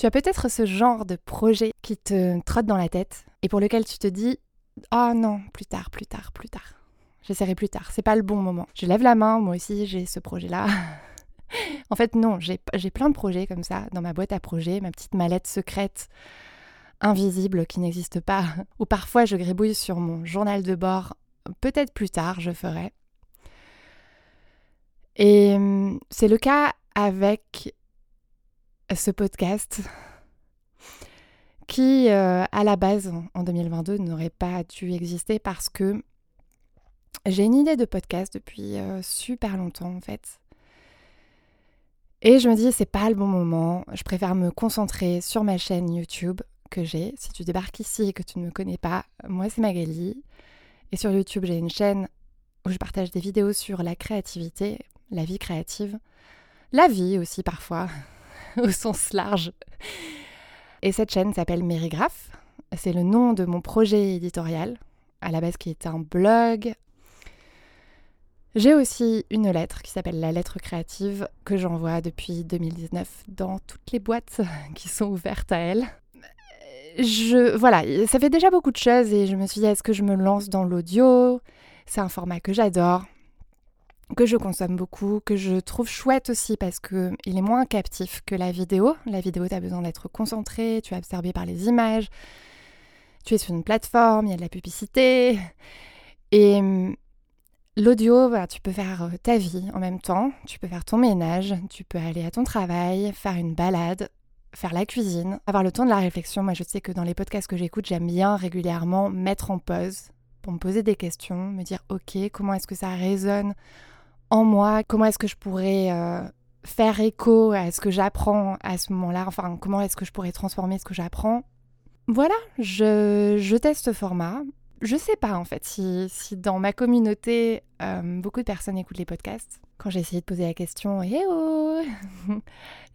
Tu as peut-être ce genre de projet qui te trotte dans la tête et pour lequel tu te dis Oh non, plus tard, plus tard, plus tard. J'essaierai plus tard, c'est pas le bon moment. Je lève la main, moi aussi j'ai ce projet-là. en fait, non, j'ai plein de projets comme ça dans ma boîte à projets, ma petite mallette secrète invisible qui n'existe pas, ou parfois je gribouille sur mon journal de bord, peut-être plus tard je ferai. Et hum, c'est le cas avec ce podcast qui, euh, à la base, en 2022, n'aurait pas dû exister parce que j'ai une idée de podcast depuis euh, super longtemps en fait. Et je me dis, c'est pas le bon moment. Je préfère me concentrer sur ma chaîne YouTube que j'ai. Si tu débarques ici et que tu ne me connais pas, moi c'est Magali. Et sur YouTube, j'ai une chaîne où je partage des vidéos sur la créativité, la vie créative, la vie aussi parfois, au sens large. Et cette chaîne s'appelle Mérigraphe. C'est le nom de mon projet éditorial, à la base qui est un blog. J'ai aussi une lettre qui s'appelle la lettre créative que j'envoie depuis 2019 dans toutes les boîtes qui sont ouvertes à elle. Je, voilà, ça fait déjà beaucoup de choses et je me suis dit est-ce que je me lance dans l'audio? C'est un format que j'adore que je consomme beaucoup, que je trouve chouette aussi parce que il est moins captif que la vidéo. La vidéo, tu as besoin d'être concentré, tu es absorbé par les images, tu es sur une plateforme, il y a de la publicité. Et hum, l'audio, bah, tu peux faire euh, ta vie en même temps, tu peux faire ton ménage, tu peux aller à ton travail, faire une balade, faire la cuisine, avoir le temps de la réflexion. Moi, je sais que dans les podcasts que j'écoute, j'aime bien régulièrement mettre en pause pour me poser des questions, me dire ok, comment est-ce que ça résonne en moi, comment est-ce que je pourrais euh, faire écho à ce que j'apprends à ce moment-là, enfin comment est-ce que je pourrais transformer ce que j'apprends. Voilà, je, teste ce format. Je sais pas en fait si, dans ma communauté euh, beaucoup de personnes écoutent les podcasts. Quand j'ai essayé de poser la question, eh oh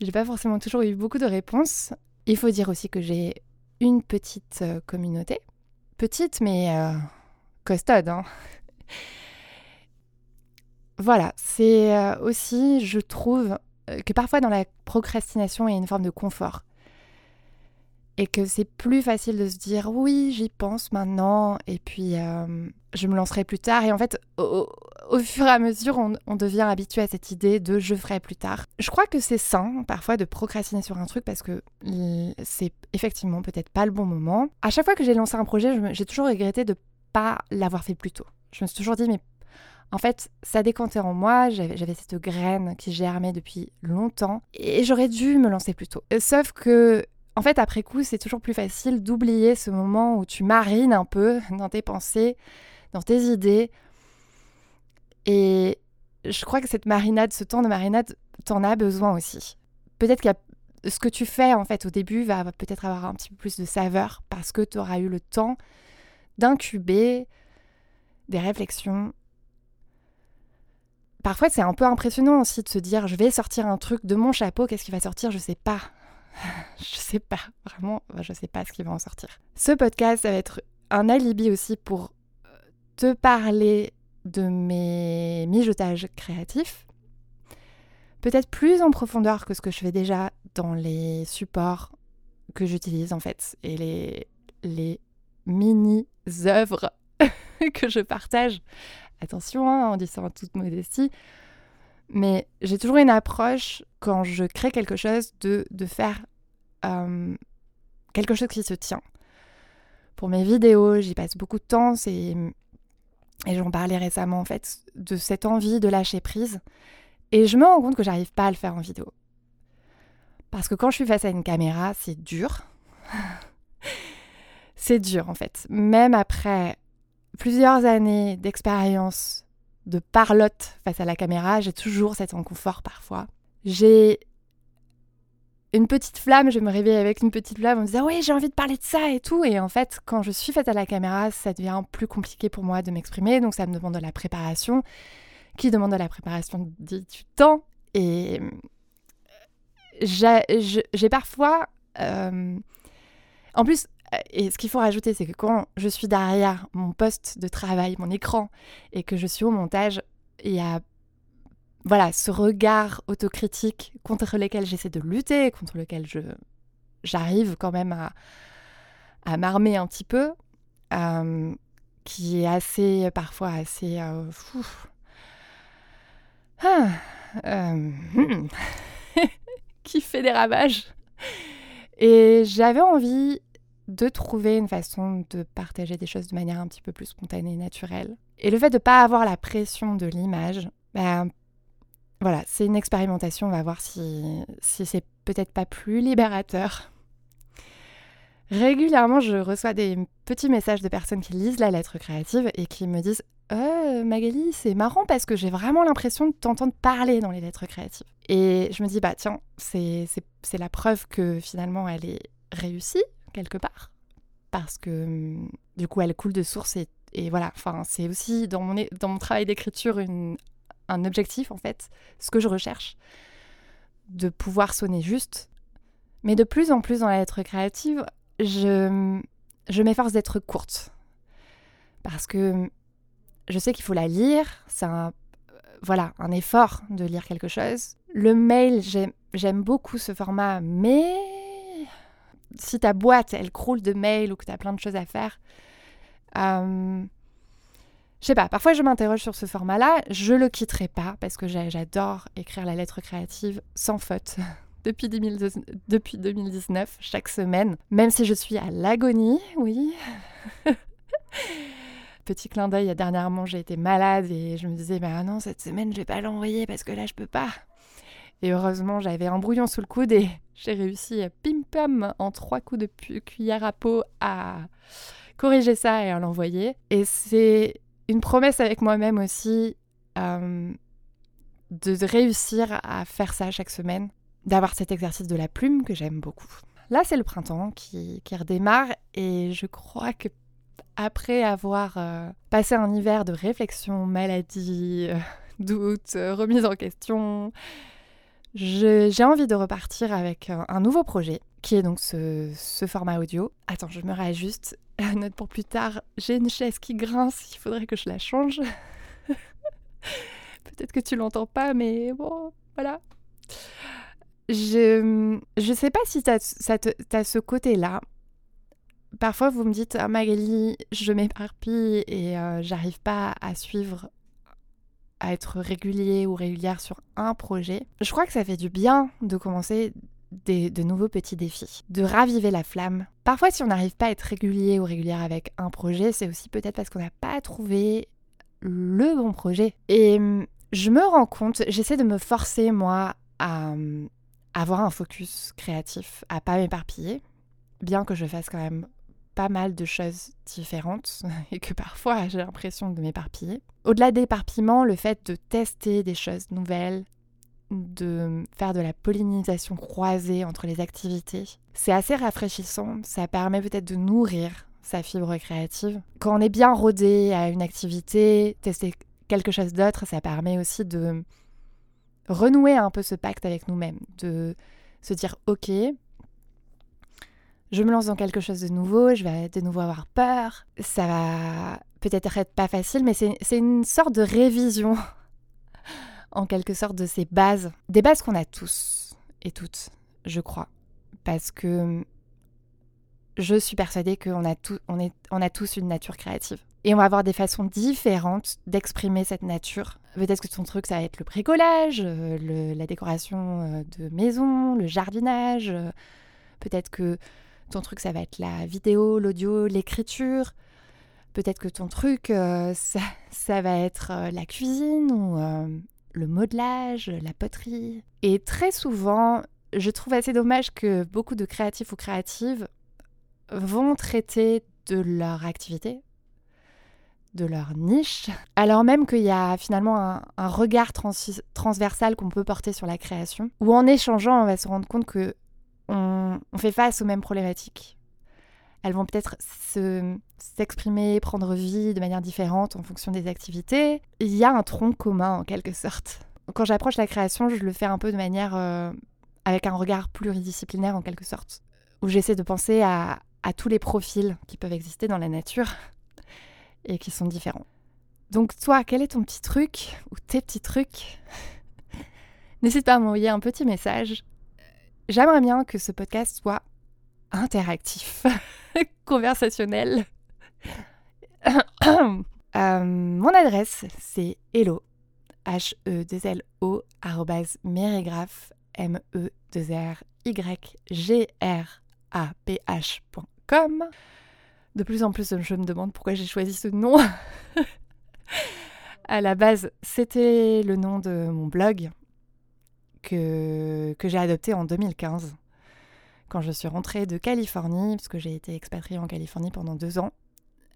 J'ai pas forcément toujours eu beaucoup de réponses. Il faut dire aussi que j'ai une petite euh, communauté. Petite mais costaude. Hein voilà, c'est euh, aussi, je trouve, euh, que parfois dans la procrastination, il y a une forme de confort. Et que c'est plus facile de se dire oui, j'y pense maintenant, et puis euh, je me lancerai plus tard. Et en fait, au, fur et à mesure, on, devient habitué à cette idée de je ferai plus tard. Je crois que c'est sain parfois de procrastiner sur un truc parce que c'est effectivement peut-être pas le bon moment. À chaque fois que j'ai lancé un projet, j'ai toujours regretté de pas l'avoir fait plus tôt. Je me suis toujours dit mais en fait, ça décantait en moi, j'avais cette graine qui germait depuis longtemps et j'aurais dû me lancer plus tôt. Sauf que, en fait, après coup, c'est toujours plus facile d'oublier ce moment où tu marines un peu dans tes pensées, dans tes idées. Et je crois que cette marinade, ce temps de marinade, t'en as besoin aussi. Peut-être que ce que tu fais en fait au début va peut-être avoir un petit peu plus de saveur parce que tu auras eu le temps d'incuber des réflexions, Parfois, c'est un peu impressionnant aussi de se dire je vais sortir un truc de mon chapeau, qu'est-ce qui va sortir Je sais pas. je sais pas, vraiment, je sais pas ce qui va en sortir. Ce podcast, ça va être un alibi aussi pour euh, te parler de mes mijotages créatifs. Peut-être plus en profondeur que ce que je fais déjà dans les supports que j'utilise en fait et les, les mini-œuvres que je partage Attention, hein, on toute modestie. Mais j'ai toujours une approche, quand je crée quelque chose, de, de faire euh, quelque chose qui se tient. Pour mes vidéos, j'y passe beaucoup de temps. Et j'en parlais récemment, en fait, de cette envie de lâcher prise. Et je me rends compte que j'arrive pas à le faire en vidéo. Parce que quand je suis face à une caméra, c'est dur. c'est dur, en fait. Même après plusieurs années d'expérience de parlotte face à la caméra, j'ai toujours cet inconfort parfois. J'ai une petite flamme, je me réveille avec une petite flamme en me disant oui j'ai envie de parler de ça et tout. Et en fait quand je suis face à la caméra ça devient plus compliqué pour moi de m'exprimer. Donc ça me demande de la préparation qui demande de la préparation dit du temps. Et j'ai parfois euh, en plus et ce qu'il faut rajouter, c'est que quand je suis derrière mon poste de travail, mon écran, et que je suis au montage, il y a voilà, ce regard autocritique contre lequel j'essaie de lutter, contre lequel je, j'arrive quand même à, à m'armer un petit peu, euh, qui est assez, parfois assez... Euh, ah, hmm, qui fait des ravages. Et j'avais envie de trouver une façon de partager des choses de manière un petit peu plus spontanée et naturelle. Et le fait de ne pas avoir la pression de l'image, ben, voilà, c'est une expérimentation. On va voir si, si c'est peut-être pas plus libérateur. Régulièrement, je reçois des petits messages de personnes qui lisent la lettre créative et qui me disent euh, Magali, c'est marrant parce que j'ai vraiment l'impression de t'entendre parler dans les lettres créatives. Et je me dis, bah tiens, c'est la preuve que finalement elle est réussie quelque part. Parce que hum, du coup, elle coule de source et, voilà, enfin, c'est aussi dans mon, dans mon travail d'écriture un objectif en fait, ce que je recherche, de pouvoir sonner juste. Mais de plus en plus dans la lettre créative, je, je m'efforce d'être courte. Parce que je sais qu'il faut la lire, c'est un, voilà, un effort de lire quelque chose. Le mail, j'aime beaucoup ce format, mais si ta boîte, elle croule de mails ou que tu as plein de choses à faire, euh, je sais pas, parfois je m'interroge sur ce format-là, je le quitterai pas parce que j'adore écrire la lettre créative sans faute. Depuis, depuis 2019, chaque semaine, même si je suis à l'agonie, oui. Petit clin d'œil, dernièrement j'ai été malade et je me disais, bah non, cette semaine je vais pas l'envoyer parce que là je peux pas. Et heureusement, j'avais un brouillon sous le coude et j'ai réussi, pim pam, en trois coups de cuillère à peau à corriger ça et à l'envoyer. Et c'est une promesse avec moi-même aussi euh, de réussir à faire ça chaque semaine, d'avoir cet exercice de la plume que j'aime beaucoup. Là, c'est le printemps qui, redémarre et je crois que après avoir euh, passé un hiver de réflexion, maladie, euh, doute, remise en question, j'ai envie de repartir avec un, nouveau projet qui est donc ce, format audio. Attends, je me réajuste. Note pour plus tard, j'ai une chaise qui grince, il faudrait que je la change. Peut-être que tu l'entends pas, mais bon, voilà. Je ne sais pas si tu as, ce côté-là parfois vous me dites ah, Magali, je m'éparpille et euh, j'arrive pas à suivre, à être régulier ou régulière sur un projet. Je crois que ça fait du bien de commencer des, de nouveaux petits défis, de raviver la flamme. Parfois, si on n'arrive pas à être régulier ou régulière avec un projet, c'est aussi peut-être parce qu'on n'a pas trouvé le bon projet. Et hum, je me rends compte, j'essaie de me forcer moi à hum, avoir un focus créatif, à pas m'éparpiller, bien que je fasse quand même pas mal de choses différentes et que parfois j'ai l'impression de m'éparpiller. Au-delà d'éparpillement, le fait de tester des choses nouvelles, de faire de la pollinisation croisée entre les activités, c'est assez rafraîchissant. Ça permet peut-être de nourrir sa fibre créative. Quand on est bien rodé à une activité, tester quelque chose d'autre, ça permet aussi de renouer un peu ce pacte avec nous-mêmes, de se dire ok, je me lance dans quelque chose de nouveau, je vais de nouveau avoir peur. Ça va peut-être être pas facile, mais c'est une sorte de révision, en quelque sorte, de ces bases. Des bases qu'on a tous et toutes, je crois. Parce que je suis persuadée qu'on a, on on a tous une nature créative. Et on va avoir des façons différentes d'exprimer cette nature. Peut-être que ton truc, ça va être le bricolage, euh, la décoration euh, de maison, le jardinage. Euh, peut-être que ton truc, ça va être la vidéo, l'audio, l'écriture. Peut-être que ton truc, euh, ça, va être euh, la cuisine ou euh, le modelage, la poterie. Et très souvent, je trouve assez dommage que beaucoup de créatifs ou créatives vont traiter de leur activité, de leur niche, alors même qu'il y a finalement un, regard transversal qu'on peut porter sur la création, où en échangeant, on va se rendre compte que on, fait face aux mêmes problématiques. Elles vont peut-être s'exprimer, prendre vie de manière différente en fonction des activités. Il y a un tronc commun en quelque sorte. Quand j'approche la création, je le fais un peu de manière euh, avec un regard pluridisciplinaire en quelque sorte, où j'essaie de penser à, à tous les profils qui peuvent exister dans la nature et qui sont différents. Donc toi, quel est ton petit truc ou tes petits trucs N'hésite pas à m'envoyer un petit message J'aimerais bien que ce podcast soit interactif, conversationnel. Euh, mon adresse, c'est hello, h e 2 l o merigraph, m e 2 r y g r a p h.com. De plus en plus, je me demande pourquoi j'ai choisi ce nom. à la base, c'était le nom de mon blog que, que j'ai adopté en 2015 quand je suis rentrée de Californie, parce que j'ai été expatriée en Californie pendant deux ans.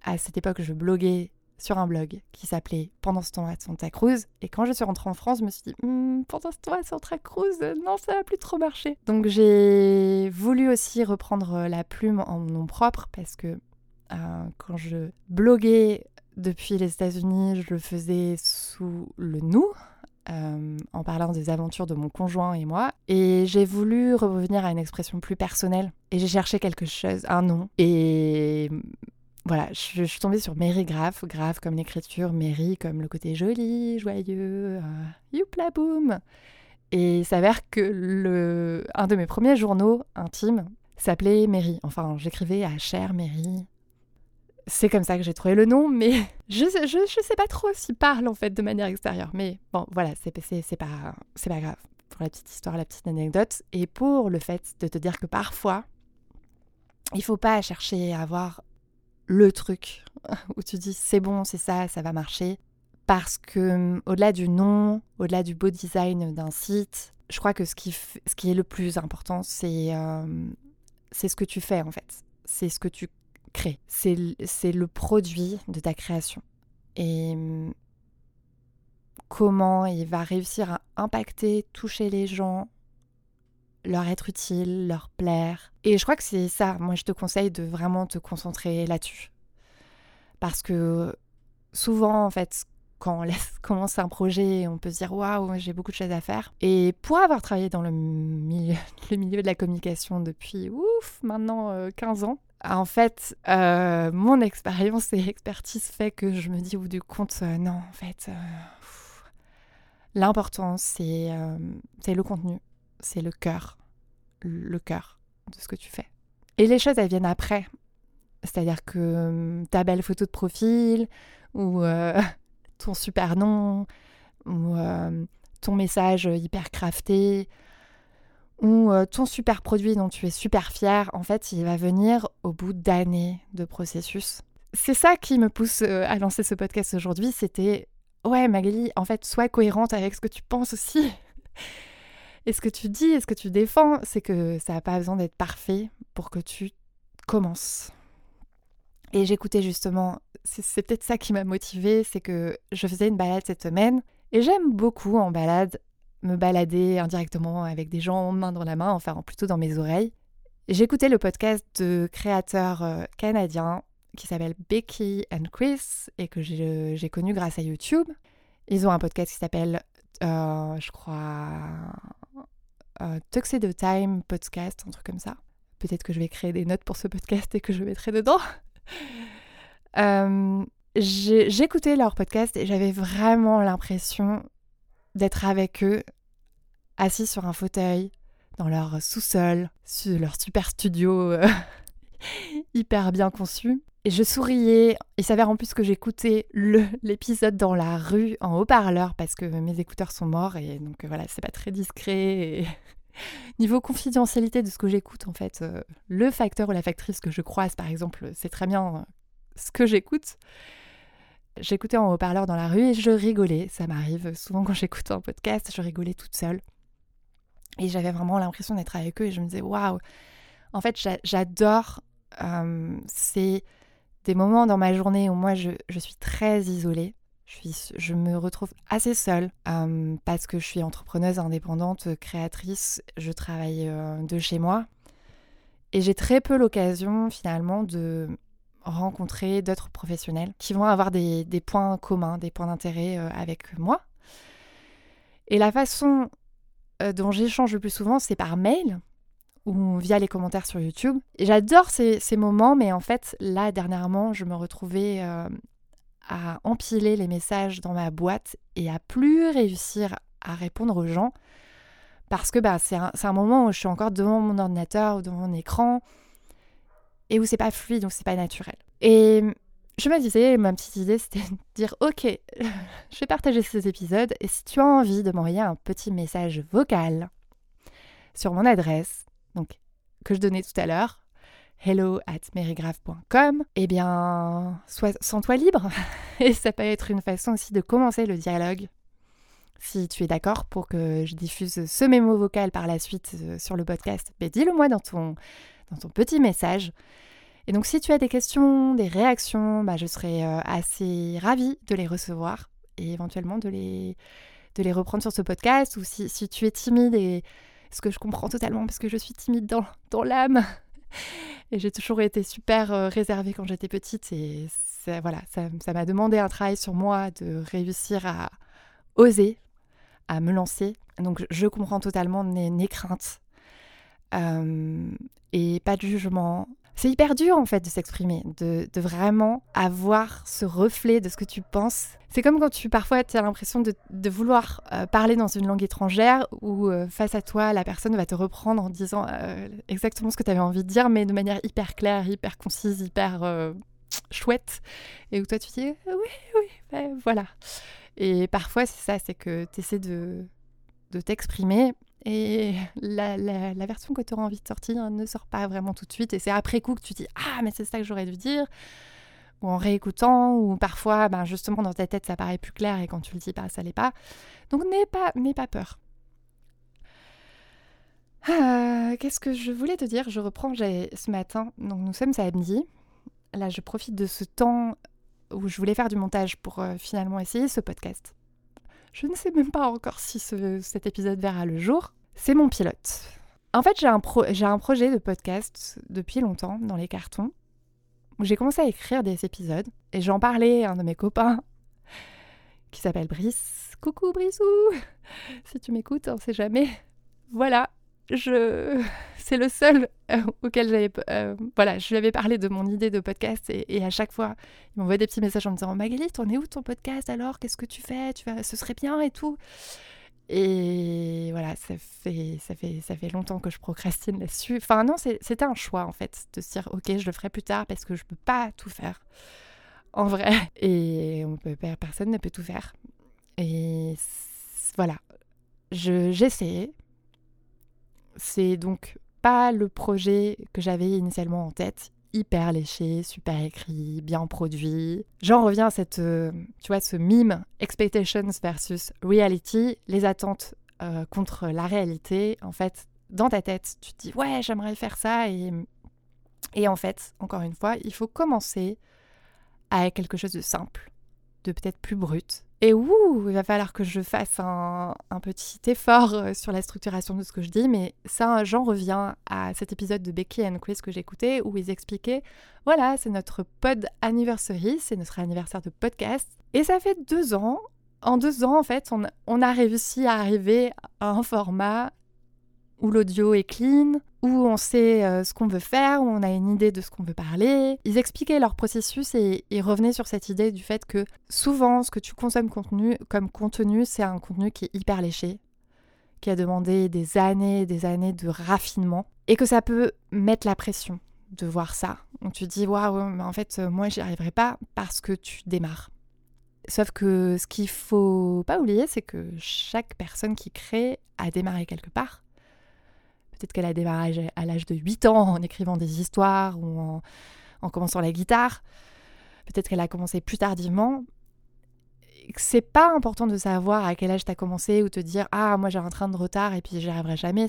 À cette époque, je bloguais sur un blog qui s'appelait Pendant ce temps à Santa Cruz. Et quand je suis rentrée en France, je me suis dit hm, Pendant ce temps à Santa Cruz, non, ça n'a plus trop marché. Donc j'ai voulu aussi reprendre la plume en nom propre parce que euh, quand je bloguais depuis les États-Unis, je le faisais sous le nous, euh, en parlant des aventures de mon conjoint et moi. Et j'ai voulu revenir à une expression plus personnelle. Et j'ai cherché quelque chose, un nom. Et voilà, je, suis tombée sur Mary Graph, Graph comme l'écriture, Mary comme le côté joli, joyeux, euh, youpla boum. Et il s'avère que le, un de mes premiers journaux intimes s'appelait Mary. Enfin, j'écrivais à Cher Mary, c'est comme ça que j'ai trouvé le nom, mais je, je, sais pas trop s'il parle en fait de manière extérieure. Mais bon, voilà, c'est pas, pas grave. Pour la petite histoire, la petite anecdote. Et pour le fait de te dire que parfois, il faut pas chercher à avoir le truc où tu dis c'est bon, c'est ça, ça va marcher. Parce que au-delà du nom, au-delà du beau design d'un site, je crois que ce qui, ce qui est le plus important, c'est euh, c'est ce que tu fais en fait. C'est ce que tu crée. C'est le produit de ta création. Et hum, comment il va réussir à impacter, toucher les gens, leur être utile, leur plaire. Et je crois que c'est ça. Moi, je te conseille de vraiment te concentrer là-dessus. Parce que souvent, en fait, quand on laisse commencer un projet, on peut se dire waouh, j'ai beaucoup de choses à faire. Et pour avoir travaillé dans le milieu, le milieu de la communication depuis ouf, maintenant 15 euh, ans, en fait, euh, mon expérience et expertise fait que je me dis au bout du compte, euh, non, en fait, l'important c'est le contenu, c'est le cœur, le cœur de ce que tu fais. Et les choses, elles viennent après. C'est-à-dire que ta belle photo de profil ou ton super nom ou euh, ton message hyper crafté ou euh, ton super produit dont tu es super fier, en fait, il va venir au bout d'années de processus. C'est ça qui me pousse euh, à lancer ce podcast aujourd'hui, c'était ouais Magali, en fait, sois cohérente avec ce que tu penses aussi. et ce que tu dis ce que tu défends, c'est que ça n'a pas besoin d'être parfait pour que tu commences. Et j'écoutais justement, c'est peut-être ça qui m'a motivée, c'est que je faisais une balade cette semaine et j'aime beaucoup en balade me balader indirectement avec des gens main dans la main, enfin plutôt dans mes oreilles. J'écoutais le podcast de créateurs euh, canadiens qui s'appelle Becky and Chris et que j'ai connu grâce à YouTube. Ils ont un podcast qui s'appelle, euh, je crois, euh, Tuxedo Time Podcast, un truc comme ça. Peut-être que je vais créer des notes pour ce podcast et que je mettrai dedans. Euh, j'écoutais leur podcast et j'avais vraiment l'impression d'être avec eux, assis sur un fauteuil, dans leur sous-sol, leur super studio euh, hyper bien conçu. Et je souriais. Il s'avère en plus que j'écoutais l'épisode dans la rue en haut-parleur parce que mes écouteurs sont morts et donc voilà, c'est pas très discret. Niveau confidentialité de ce que j'écoute, en fait, euh, le facteur ou la factrice que je croise, par exemple, c'est très bien euh, ce que j'écoute. J'écoutais en haut-parleur dans la rue et je rigolais. Ça m'arrive souvent quand j'écoute un podcast, je rigolais toute seule. Et j'avais vraiment l'impression d'être avec eux et je me disais, waouh, en fait, j'adore. Euh, c'est des moments dans ma journée où moi, je, suis très isolée. Je, me retrouve assez seule euh, parce que je suis entrepreneuse indépendante, créatrice, je travaille euh, de chez moi. Et j'ai très peu l'occasion finalement de rencontrer d'autres professionnels qui vont avoir des, points communs, des points d'intérêt euh, avec moi. Et la façon dont j'échange le plus souvent, c'est par mail ou via les commentaires sur YouTube. J'adore ces, moments, mais en fait, là, dernièrement, je me retrouvais à empiler les messages dans ma boîte et à plus réussir à répondre aux gens parce que bah, c'est un, moment où je suis encore devant mon ordinateur ou devant mon écran et où c'est pas fluide, où c'est pas naturel. Et je me disais, ma petite idée, c'était de dire, ok, je vais partager ces épisodes, et si tu as envie de m'envoyer un petit message vocal sur mon adresse, donc que je donnais tout à l'heure, hello at merigraph.com, eh bien, sois, sens-toi libre. Et ça peut être une façon aussi de commencer le dialogue. Si tu es d'accord pour que je diffuse ce mémo vocal par la suite euh, sur le podcast, ben dis-le moi dans ton, dans ton petit message. Et donc si tu as des questions, des réactions, bah, je serais euh, assez ravie de les recevoir et éventuellement de les, de les reprendre sur ce podcast. Ou si, si tu es timide, et ce que je comprends totalement parce que je suis timide dans, dans l'âme, et j'ai toujours été super euh, réservée quand j'étais petite. Et voilà, ça m'a demandé un travail sur moi de réussir à oser, à me lancer. Donc je comprends totalement mes, craintes. Euh, et pas de jugement. C'est hyper dur en fait de s'exprimer, de, vraiment avoir ce reflet de ce que tu penses. C'est comme quand tu parfois as l'impression de, vouloir euh, parler dans une langue étrangère où face à toi la personne va te reprendre en disant exactement ce que tu avais envie de dire mais de manière hyper claire, hyper concise, hyper chouette. Et où toi tu dis oui, oui, ben, voilà. Et parfois c'est ça, c'est que tu essaies de t'exprimer et la, version que tu auras envie de sortir ne sort pas vraiment tout de suite. Et c'est après coup que tu dis Ah, mais c'est ça que j'aurais dû dire. Ou en réécoutant, ou parfois, ben justement, dans ta tête, ça paraît plus clair et quand tu le dis pas, ça l'est pas. Donc n'aie pas, pas peur. Ah, qu'est-ce que je voulais te dire? Je reprends ce matin. Donc nous sommes samedi. Là, je profite de ce temps où je voulais faire du montage pour euh, finalement essayer ce podcast. Je ne sais même pas encore si cet épisode verra le jour. C'est mon pilote. En fait, j'ai un, un projet de podcast depuis longtemps dans les cartons. J'ai commencé à écrire des épisodes et j'en parlais à un de mes copains qui s'appelle Brice. Coucou Brissou Si tu m'écoutes, on sait jamais. Voilà, je, c'est le seul euh, auquel j'avais, euh, voilà, je lui avais parlé de mon idée de podcast et, à chaque fois, il m'envoyait des petits messages en me disant Magali, t'en es où ton podcast alors? Qu'est-ce que tu fais? Tu vas, ce serait bien et tout. Et voilà, ça fait, ça fait, ça fait longtemps que je procrastine là-dessus. Enfin non, c'était un choix en fait de se dire ok, je le ferai plus tard parce que je peux pas tout faire en vrai. Et on peut, personne ne peut tout faire. Et voilà, je, j'essayais c'est donc pas le projet que j'avais initialement en tête, hyper léché, super écrit, bien produit. J'en reviens à cette, euh, tu vois, ce mime expectations versus reality, les attentes euh, contre la réalité. En fait, dans ta tête, tu te dis ouais, j'aimerais faire ça et et en fait, encore une fois, il faut commencer avec quelque chose de simple, de peut-être plus brut, et ouh, il va falloir que je fasse un, petit effort euh, sur la structuration de ce que je dis, mais ça, j'en reviens à cet épisode de Becky and Chris que j'écoutais où ils expliquaient, voilà, c'est notre pod anniversary, c'est notre anniversaire de podcast, et ça fait deux ans. En deux ans, en fait, on, on a réussi à arriver à un format où l'audio est clean, où on sait euh, ce qu'on veut faire, où on a une idée de ce qu'on veut parler. Ils expliquaient leur processus et revenaient sur cette idée du fait que souvent ce que tu consommes contenu, comme contenu, c'est un contenu qui est hyper léché, qui a demandé des années et des années de raffinement, et que ça peut mettre la pression de voir ça. Tu te dis, waouh, mais en fait, moi, j'y arriverai pas parce que tu démarres. Sauf que ce qu'il faut pas oublier, c'est que chaque personne qui crée a démarré quelque part Peut-être qu'elle a démarré à l'âge de 8 ans en écrivant des histoires ou en, commençant la guitare. Peut-être qu'elle a commencé plus tardivement. C'est pas important de savoir à quel âge tu as commencé ou te dire ah moi j'ai un train de retard et puis j'y arriverai jamais.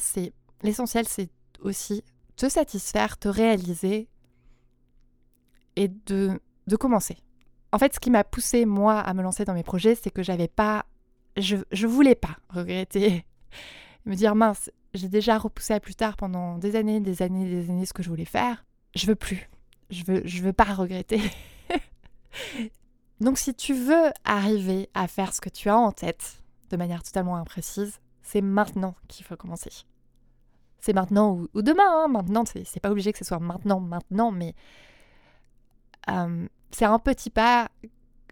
L'essentiel c'est aussi te satisfaire, te réaliser et de, de commencer. En fait, ce qui m'a poussé moi à me lancer dans mes projets, c'est que j'avais pas je, je voulais pas regretter me dire mince, j'ai déjà repoussé à plus tard pendant des années, des années, des années ce que je voulais faire. Je veux plus. Je veux, je veux pas regretter. Donc si tu veux arriver à faire ce que tu as en tête de manière totalement imprécise, c'est maintenant qu'il faut commencer. C'est maintenant ou, demain. Hein. Maintenant, c'est pas obligé que ce soit maintenant, maintenant, mais euh, c'est un petit pas.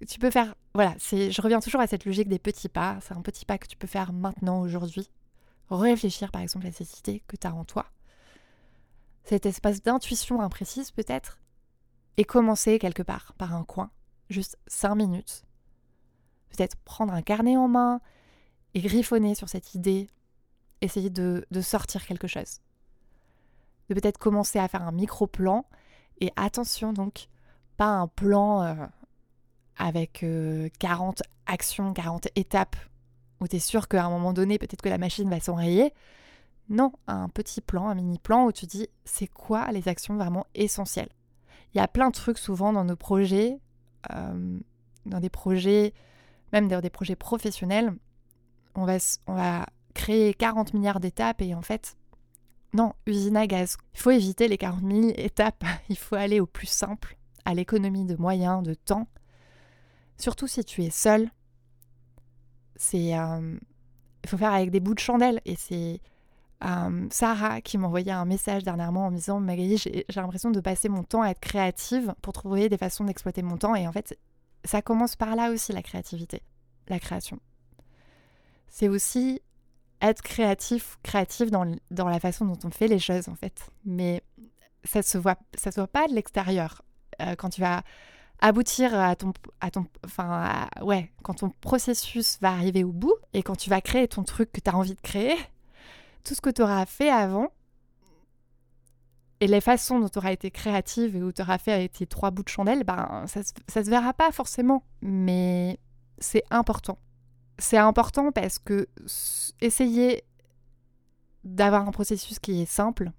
Tu peux faire. Voilà, je reviens toujours à cette logique des petits pas. C'est un petit pas que tu peux faire maintenant, aujourd'hui, réfléchir par exemple à cette idée que tu as en toi. cette espace d'intuition imprécise peut-être, et commencer quelque part, par un coin, juste cinq minutes. Peut-être prendre un carnet en main et griffonner sur cette idée, essayer de, sortir quelque chose. De peut-être commencer à faire un micro-plan, et attention donc, pas un plan euh, avec 40 euh, actions, 40 étapes, où tu es sûr qu'à un moment donné, peut-être que la machine va s'enrayer? Non, un petit plan, un mini plan où tu dis c'est quoi les actions vraiment essentielles? Il y a plein de trucs souvent dans nos projets, euh, dans des projets, même dans des projets professionnels. On va, on va créer 40 milliards d'étapes et en fait, non, usine à gaz. Il faut éviter les 40 000 étapes. Il faut aller au plus simple, à l'économie de moyens, de temps. Surtout si tu es seul. C'est, il faut faire avec des bouts de chandelle et c'est Sarah qui m'envoyait un message dernièrement en me disant Magali, j'ai l'impression de passer mon temps à être créative pour trouver des façons d'exploiter mon temps. Et en fait, ça commence par là aussi, la créativité, la création. C'est aussi être créatif, créatif dans, dans, la façon dont on fait les choses, en fait. Mais ça se voit, ça se voit pas de l'extérieur. Euh, quand tu vas aboutir à ton, à ton, enfin, ouais, quand ton processus va arriver au bout et quand tu vas créer ton truc que tu as envie de créer, tout ce que tu auras fait avant et les façons dont tu auras été créative et où tu auras fait tes trois bouts de chandelle, ben, ça, ça se verra pas forcément, mais c'est important. C'est important parce que essayer d'avoir un processus qui est simple,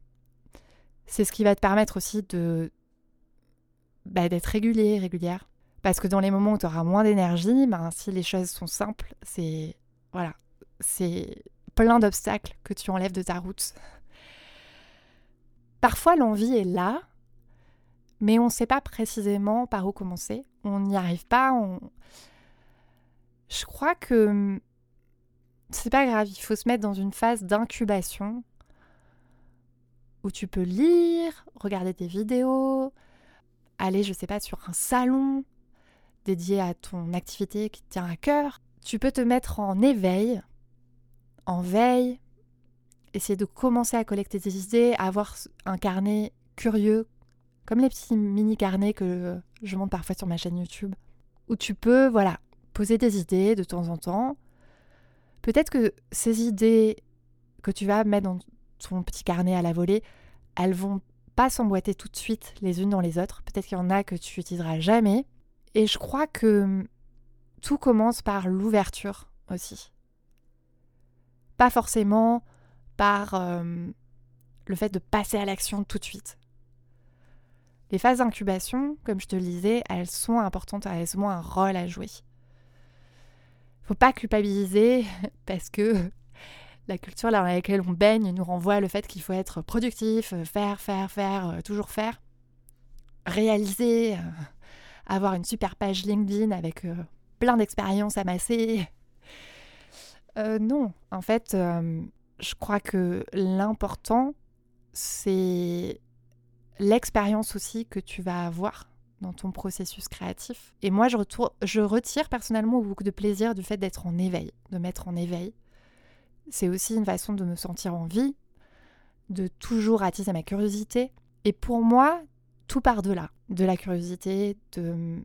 c'est ce qui va te permettre aussi de bah, d'être régulier, régulière. Parce que dans les moments où tu auras moins d'énergie, ben, si les choses sont simples, c'est voilà, c'est plein d'obstacles que tu enlèves de ta route. Parfois, l'envie est là, mais on ne sait pas précisément par où commencer. On n'y arrive pas. On... Je crois que c'est pas grave. Il faut se mettre dans une phase d'incubation où tu peux lire, regarder des vidéos, aller, je sais pas, sur un salon dédié à ton activité qui tient à cœur. Tu peux te mettre en éveil en veille, essayer de commencer à collecter des idées, avoir un carnet curieux, comme les petits mini carnets que je monte parfois sur ma chaîne YouTube, où tu peux, voilà, poser des idées de temps en temps. Peut-être que ces idées que tu vas mettre dans ton petit carnet à la volée, elles vont pas s'emboîter tout de suite les unes dans les autres. Peut-être qu'il y en a que tu utiliseras jamais. Et je crois que tout commence par l'ouverture aussi pas forcément par euh, le fait de passer à l'action tout de suite. Les phases d'incubation, comme je te le disais, elles sont importantes, elles ont un rôle à jouer. Faut pas culpabiliser parce que la culture dans laquelle on baigne nous renvoie le fait qu'il faut être productif, faire, faire, faire, euh, toujours faire, réaliser, euh, avoir une super page LinkedIn avec plein d'expériences amassées, euh, non, en fait, euh, je crois que l'important, c'est l'expérience aussi que tu vas avoir dans ton processus créatif. Et moi, je, je retire personnellement beaucoup de plaisir du fait d'être en éveil, de mettre en éveil. C'est aussi une façon de me sentir en vie, de toujours attiser ma curiosité. Et pour moi, tout part de là, de la curiosité, de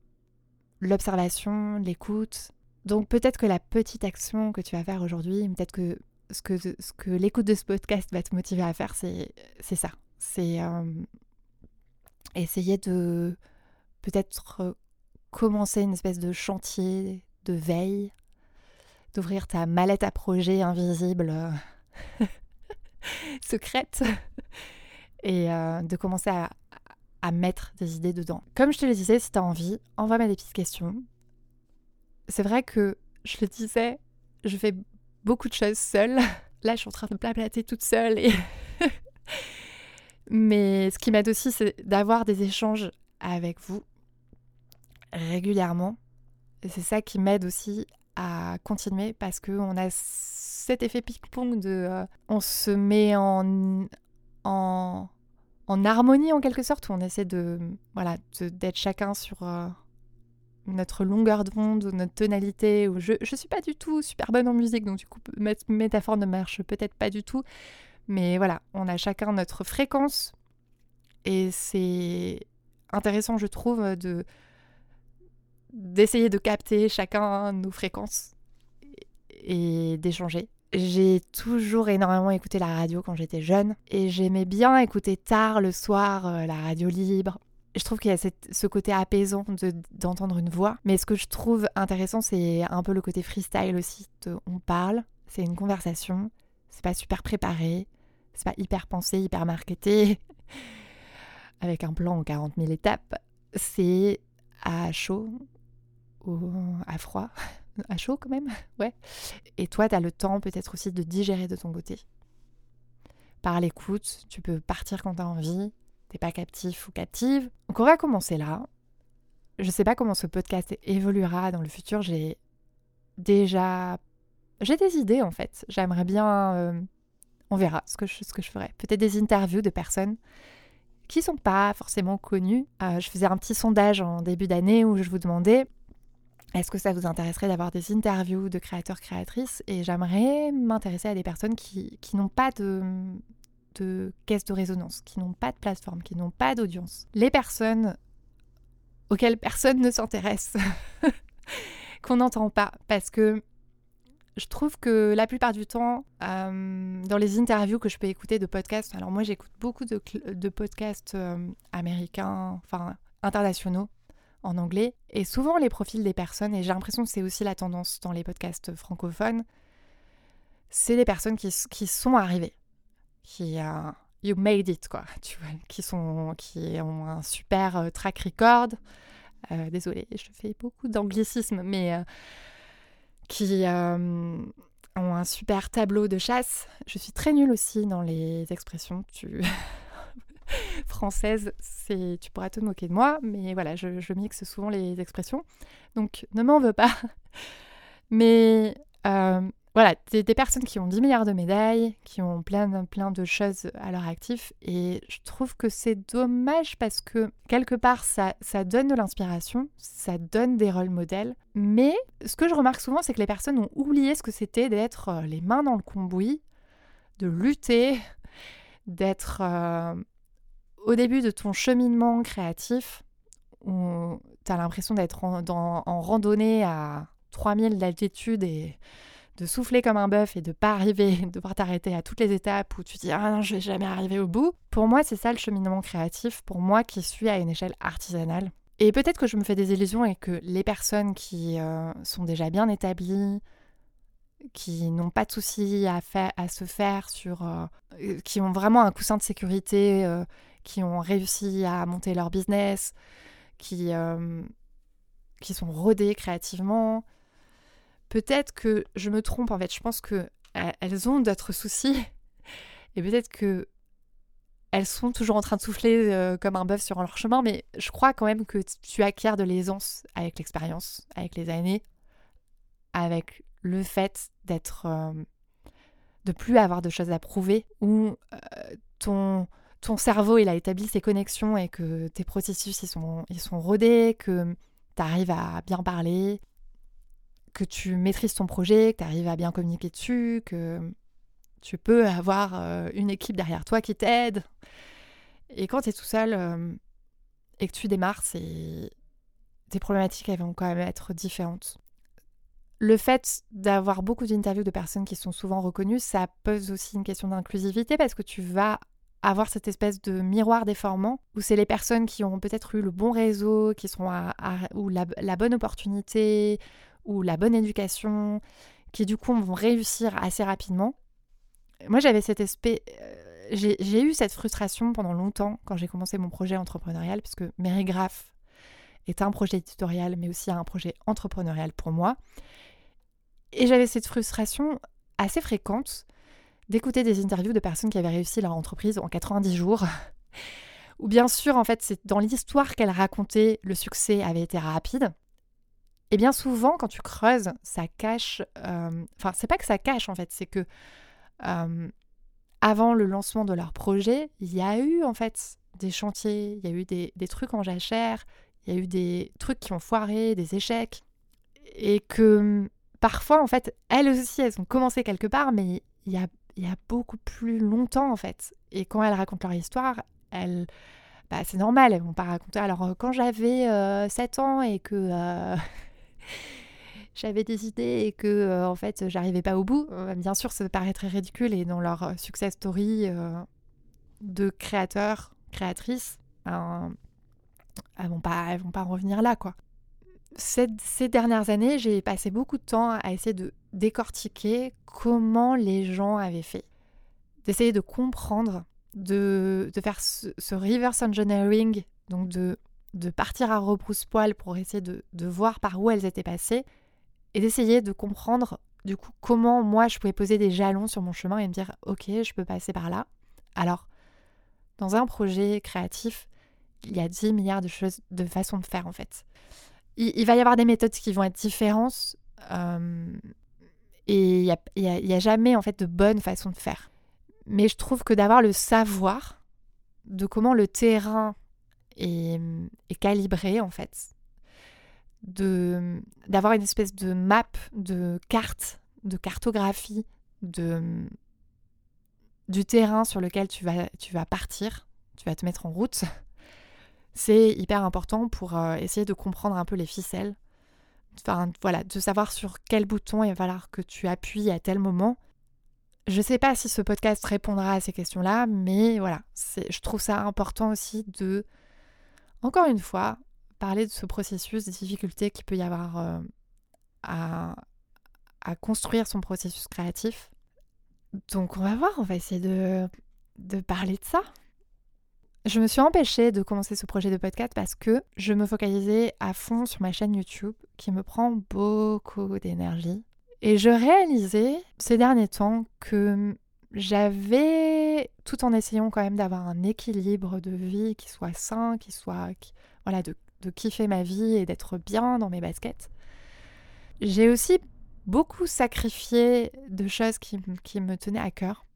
l'observation, l'écoute, donc peut-être que la petite action que tu vas faire aujourd'hui, peut-être que ce que, ce que l'écoute de ce podcast va te motiver à faire, c'est, ça. C'est euh, essayer de peut-être commencer une espèce de chantier de veille, d'ouvrir ta mallette à projet invisible, euh, secrète, et euh, de commencer à, à mettre des idées dedans. Comme je te le disais, si tu as envie, envoie-moi des petites questions c'est vrai que je le disais, je fais beaucoup de choses seule. Là, je suis en train de blablater toute seule. Mais ce qui m'aide aussi, c'est d'avoir des échanges avec vous régulièrement. C'est ça qui m'aide aussi à continuer parce qu'on a cet effet ping-pong de. Euh, on se met en, en, en, harmonie en quelque sorte, où on essaie de. Voilà, d'être chacun sur. Euh, notre longueur d'onde, notre tonalité. Ou je ne suis pas du tout super bonne en musique, donc du coup, cette métaphore ne marche peut-être pas du tout. Mais voilà, on a chacun notre fréquence Et c'est intéressant, je trouve, de d'essayer de capter chacun nos fréquences et d'échanger. J'ai toujours énormément écouté la radio quand j'étais jeune et j'aimais bien écouter tard le soir euh, la radio libre. Je trouve qu'il y a ce côté apaisant d'entendre une voix. Mais ce que je trouve intéressant, c'est un peu le côté freestyle aussi. on parle, c'est une conversation, c'est pas super préparé, c'est pas hyper pensé, hyper marketé, avec un plan en 40 000 étapes. C'est à chaud à froid à chaud quand même, ouais. Et toi, tu as le temps peut-être aussi de digérer de ton côté. Par l'écoute, tu peux partir quand tu as envie, t'es pas captif ou captive. Donc on va commencer là. Je sais pas comment ce podcast évoluera dans le futur, j'ai déjà... J'ai des idées en fait. J'aimerais bien... Euh, on verra ce que je, ce que je ferai. Peut-être des interviews de personnes qui sont pas forcément connues. Euh, je faisais un petit sondage en début d'année où je vous demandais est-ce que ça vous intéresserait d'avoir des interviews de créateurs, créatrices? Et j'aimerais m'intéresser à des personnes qui, n'ont pas de, de caisse de résonance, qui n'ont pas de plateforme, qui n'ont pas d'audience. Les personnes auxquelles personne ne s'intéresse, qu'on n'entend pas, parce que je trouve que la plupart du temps, euh, dans les interviews que je peux écouter de podcasts, alors moi j'écoute beaucoup de, de podcasts euh, américains, enfin internationaux, en anglais. Et souvent, les profils des personnes, et j'ai l'impression que c'est aussi la tendance dans les podcasts francophones, c'est des personnes qui, sont arrivées, qui uh, you made it quoi, tu vois, qui sont, qui ont un super euh, track record. Euh, désolée, je fais beaucoup d'anglicisme, mais euh, qui ont un super tableau de chasse. Je suis très nulle aussi dans les expressions. Tu française, c'est tu pourras te moquer de moi, mais voilà, je, mixe souvent les expressions. Donc ne m'en veux pas. Mais euh, voilà, des, des, personnes qui ont 10 milliards de médailles, qui ont plein, plein de choses à leur actif, et je trouve que c'est dommage parce que quelque part ça, ça donne de l'inspiration, ça donne des rôles modèles, mais ce que je remarque souvent, c'est que les personnes ont oublié ce que c'était d'être euh, les mains dans le cambouis, de lutter, d'être euh, au début de ton cheminement créatif, où tu as l'impression d'être en, randonnée à 3000 d'altitude et de souffler comme un bœuf et de pas arriver, de devoir t'arrêter à toutes les étapes où tu dis ah non je vais jamais arriver au bout. Pour moi c'est ça le cheminement créatif, pour moi qui suis à une échelle artisanale. Et peut-être que je me fais des illusions et que les personnes qui euh, sont déjà bien établies, qui n'ont pas de soucis à, se faire sur, euh, euh, qui ont vraiment un coussin de sécurité qui ont réussi à monter leur business, qui, euh, qui sont rodées créativement. Peut-être que je me trompe en fait, je pense que elles ont d'autres soucis. Et peut-être que elles sont toujours en train de souffler euh, comme un bœuf sur leur chemin, mais je crois quand même que tu acquiers de l'aisance avec l'expérience, avec les années, avec le fait d'être, euh, de plus avoir de choses à prouver, ou ton ton cerveau il a établi ses connexions et que tes processus ils sont, ils sont rodés, que tu arrives à bien parler, que tu maîtrises ton projet, que tu arrives à bien communiquer dessus, que tu peux avoir euh, une équipe derrière toi qui t'aide. Et quand tu es tout seul euh, et que tu démarres, tes problématiques elles vont quand même être différentes. Le fait d'avoir beaucoup d'interviews de personnes qui sont souvent reconnues, ça pose aussi une question d'inclusivité parce que tu vas avoir cette espèce de miroir déformant où c'est les personnes qui ont peut-être eu le bon réseau, qui sont à, ou la, bonne opportunité ou la bonne éducation, qui du coup vont réussir assez rapidement. Moi j'avais cet aspect, euh, j'ai eu cette frustration pendant longtemps quand j'ai commencé mon projet entrepreneurial, puisque Mérigraphe est un projet éditorial mais aussi un projet entrepreneurial pour moi. Et j'avais cette frustration assez fréquente d'écouter des interviews de personnes qui avaient réussi leur entreprise en 90 jours. Ou bien sûr, en fait, c'est dans l'histoire qu'elle racontait, le succès avait été rapide. Et bien souvent, quand tu creuses, ça cache. Euh, enfin, c'est pas que ça cache, en fait, c'est que euh, avant le lancement de leur projet, il y a eu, en fait, des chantiers, il y a eu des, des trucs en jachère, il y a eu des trucs qui ont foiré, des échecs. Et que parfois, en fait, elles aussi, elles ont commencé quelque part, mais il y a il y a beaucoup plus longtemps en fait. Et quand elles racontent leur histoire, elles, bah, c'est normal, elles vont pas raconter. Alors quand j'avais 7 ans et que j'avais des idées et que en fait j'arrivais pas au bout, bien sûr ça paraîtrait ridicule et dans leur success story de créateurs, créatrices, ben, elles vont pas, elles vont pas revenir là quoi. ces dernières années, j'ai passé beaucoup de temps à essayer de décortiquer comment les gens avaient fait, d'essayer de comprendre, de, faire ce, reverse engineering, donc de, de partir à rebrousse-poil pour essayer de, de voir par où elles étaient passées et d'essayer de comprendre du coup comment moi je pouvais poser des jalons sur mon chemin et me dire ok je peux passer par là. Alors dans un projet créatif, il y a 10 milliards de choses, de façons de faire en fait. Il, va y avoir des méthodes qui vont être différentes euh, et il n'y a, a, jamais en fait de bonne façon de faire. Mais je trouve que d'avoir le savoir de comment le terrain est, est calibré en fait, de d'avoir une espèce de map, de carte, de cartographie, de du terrain sur lequel tu vas, tu vas partir, tu vas te mettre en route, c'est hyper important pour euh, essayer de comprendre un peu les ficelles. Voilà, de savoir sur quel bouton il va falloir que tu appuies à tel moment. Je ne sais pas si ce podcast répondra à ces questions-là, mais voilà, je trouve ça important aussi de, encore une fois, parler de ce processus, des difficultés qu'il peut y avoir euh, à, à construire son processus créatif donc on va voir, on va essayer de, de parler de ça. Je me suis empêchée de commencer ce projet de podcast parce que je me focalisais à fond sur ma chaîne YouTube qui me prend beaucoup d'énergie. Et je réalisais ces derniers temps que j'avais, tout en essayant quand même d'avoir un équilibre de vie qui soit sain, qui soit, voilà, de, de kiffer ma vie et d'être bien dans mes baskets, j'ai aussi beaucoup sacrifié de choses qui, me tenaient à cœur.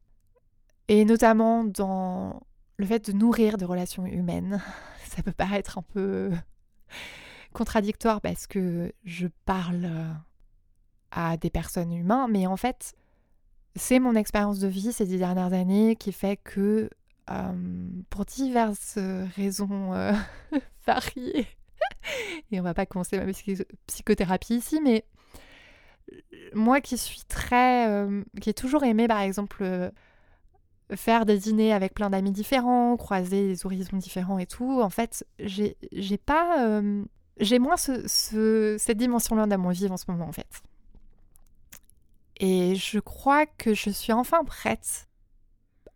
Et notamment dans le fait de nourrir des relations humaines. Ça peut paraître un peu contradictoire parce que je parle euh, à des personnes humaines, mais en fait, c'est mon expérience de vie ces dix dernières années qui fait que, euh, pour diverses raisons euh, variées, et on va pas commencer ma psychothérapie ici, mais moi qui suis très. Qui ai toujours aimé, par exemple, faire des dîners avec plein d'amis différents, croiser des horizons différents et tout, en fait, j'ai pas. Euh, j'ai moins ce, cette dimension-là dans mon vivre en ce moment, en fait. Et je crois que je suis enfin prête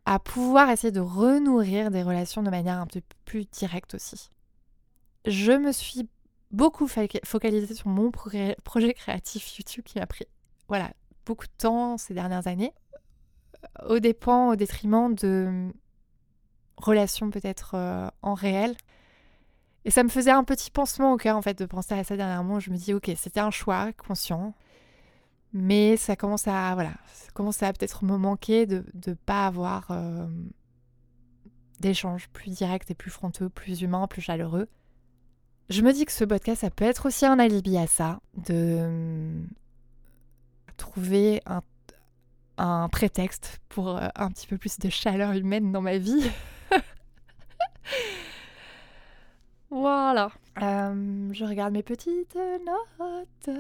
à pouvoir essayer de renourrir des relations de manière un peu plus directe aussi. Je me suis beaucoup focalisée sur mon projet créatif YouTube qui m'a pris voilà, beaucoup de temps ces dernières années, au dépend, au détriment de relations peut-être euh, en réel. Et ça me faisait un petit pansement au cœur en fait de penser à ça dernièrement. Je me dis ok, c'était un choix conscient, mais ça commence à voilà, commence à peut-être me manquer de ne pas avoir euh, d'échanges plus directs et plus fronteux, plus humains, plus chaleureux. Je me dis que ce podcast, ça peut être aussi un alibi à ça, de trouver un, prétexte pour euh, un petit peu plus de chaleur humaine dans ma vie. voilà. Euh, je regarde mes petites notes.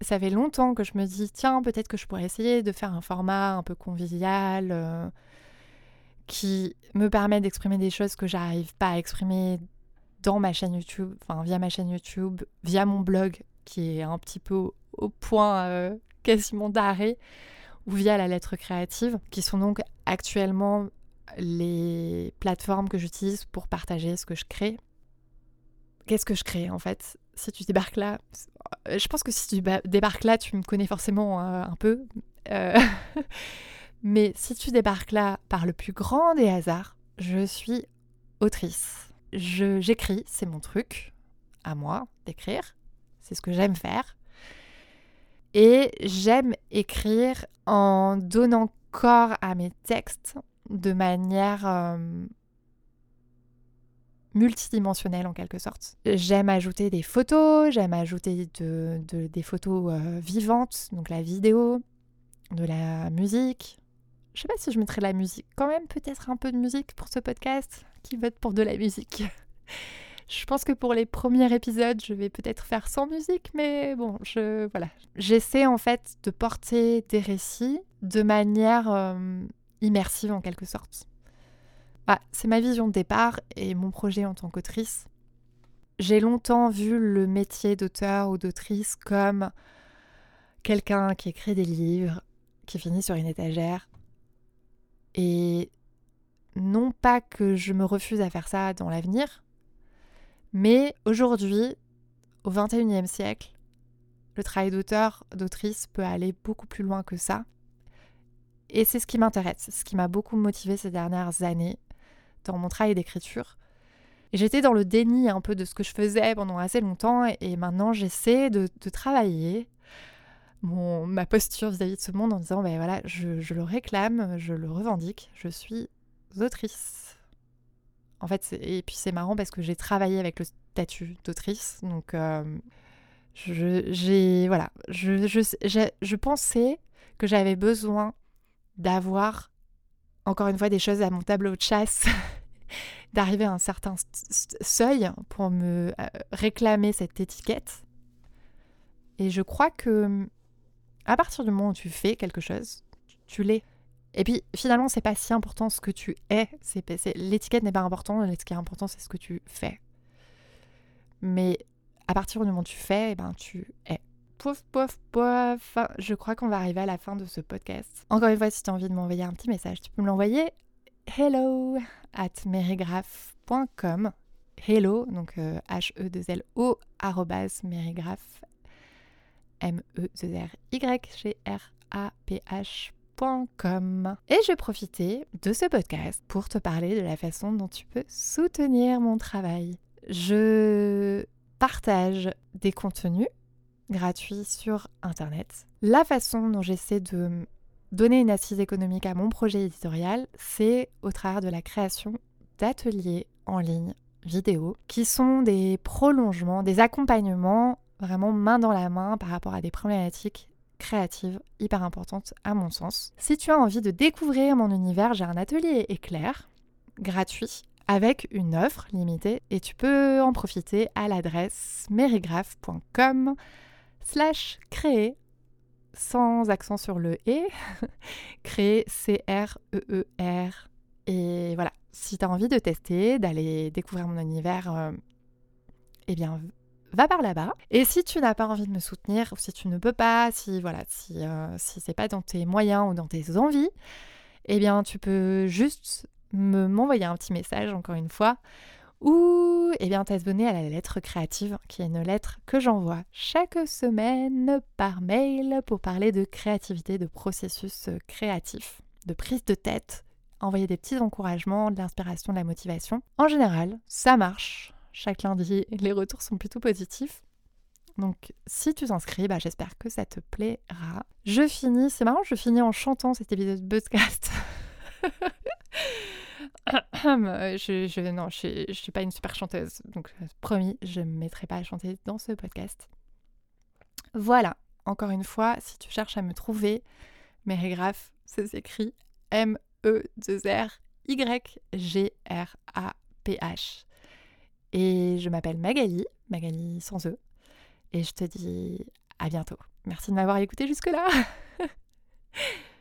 Ça fait longtemps que je me dis, tiens, peut-être que je pourrais essayer de faire un format un peu convivial euh, qui me permet d'exprimer des choses que j'arrive pas à exprimer dans ma chaîne YouTube, enfin via ma chaîne YouTube, via mon blog qui est un petit peu au point quasiment d'arrêt, ou via la lettre créative, qui sont donc actuellement les plateformes que j'utilise pour partager ce que je crée. Qu'est-ce que je crée en fait? Si tu débarques là, euh, je pense que si tu débarques là, tu me connais forcément euh, un peu. Mais si tu débarques là par le plus grand des hasards, je suis autrice. J'écris, c'est mon truc, à moi d'écrire. C'est ce que j'aime faire. Et j'aime écrire en donnant corps à mes textes de manière euh, multidimensionnelle en quelque sorte. J'aime ajouter des photos, j'aime ajouter des photos euh, vivantes, donc la vidéo, de la musique. Je sais pas si je mettrai de la musique. Quand même, peut-être un peu de musique pour ce podcast. Qui vote pour de la musique? Je pense que pour les premiers épisodes, je vais peut-être faire sans musique, mais bon, je voilà. J'essaie en fait de porter des récits de manière euh, immersive en quelque sorte. Bah, c'est ma vision de départ et mon projet en tant qu'autrice. J'ai longtemps vu le métier d'auteur ou d'autrice comme quelqu'un qui écrit des livres, qui finit sur une étagère. Et non pas que je me refuse à faire ça dans l'avenir, mais aujourd'hui, au XXIe siècle, le travail d'auteur, d'autrice peut aller beaucoup plus loin que ça. Et c'est ce qui m'intéresse, ce qui m'a beaucoup motivé ces dernières années dans mon travail d'écriture. J'étais dans le déni un peu de ce que je faisais pendant assez longtemps et maintenant j'essaie de, travailler mon, ma posture vis-à-vis de ce monde en disant ben voilà, je, le réclame, je le revendique, je suis autrice. En fait, et puis c'est marrant parce que j'ai travaillé avec le statut d'autrice, donc euh, j'ai voilà, je, je, pensais que j'avais besoin d'avoir encore une fois des choses à mon tableau de chasse, d'arriver à un certain seuil pour me euh, réclamer cette étiquette. Et je crois que à partir du moment où tu fais quelque chose, tu l'es. Et puis finalement, c'est pas si important ce que tu es. l'étiquette n'est pas importante. Ce qui est important, c'est ce que tu fais. Mais à partir du moment où tu fais, eh ben, tu es. Pouf, pouf, pouf. Je crois qu'on va arriver à la fin de ce podcast. Encore une fois, si tu as envie de m'envoyer un petit message, tu peux me l'envoyer hello at merigraph.com. Hello, donc H-E-2-L-O, arrobas merigraph, M-E-2-R-Y-G-R-A-P-H et je vais profiter de ce podcast pour te parler de la façon dont tu peux soutenir mon travail. Je partage des contenus gratuits sur Internet. La façon dont j'essaie de donner une assise économique à mon projet éditorial, c'est au travers de la création d'ateliers en ligne vidéo qui sont des prolongements, des accompagnements vraiment main dans la main par rapport à des problématiques créative hyper importante à mon sens. Si tu as envie de découvrir mon univers, j'ai un atelier éclair gratuit avec une offre limitée et tu peux en profiter à l'adresse merigraph.com slash créer sans accent sur le et créer C-R-E-E-R e e et voilà si tu as envie de tester d'aller découvrir mon univers euh, eh bien va par là-bas. Et si tu n'as pas envie de me soutenir, ou si tu ne peux pas, si voilà, si, euh, si c'est pas dans tes moyens ou dans tes envies, eh bien tu peux juste me m'envoyer un petit message encore une fois ou eh bien t'abonner à la lettre créative qui est une lettre que j'envoie chaque semaine par mail pour parler de créativité, de processus créatif, de prise de tête, envoyer des petits encouragements, de l'inspiration, de la motivation. En général, ça marche chaque lundi. Les retours sont plutôt positifs. Donc si tu t'inscris, bah, j'espère que ça te plaira. Je finis, c'est marrant, je finis en chantant cet épisode de podcast. je, je, non, je, je suis pas une super chanteuse, donc promis, je ne me mettrai pas à chanter dans ce podcast. Voilà, encore une fois, si tu cherches à me trouver, Mérigraphe, ça s'écrit M-E-2-R-Y-G-R-A-P-H. Et je m'appelle Magali, Magali sans eux. Et je te dis à bientôt. Merci de m'avoir écouté jusque-là.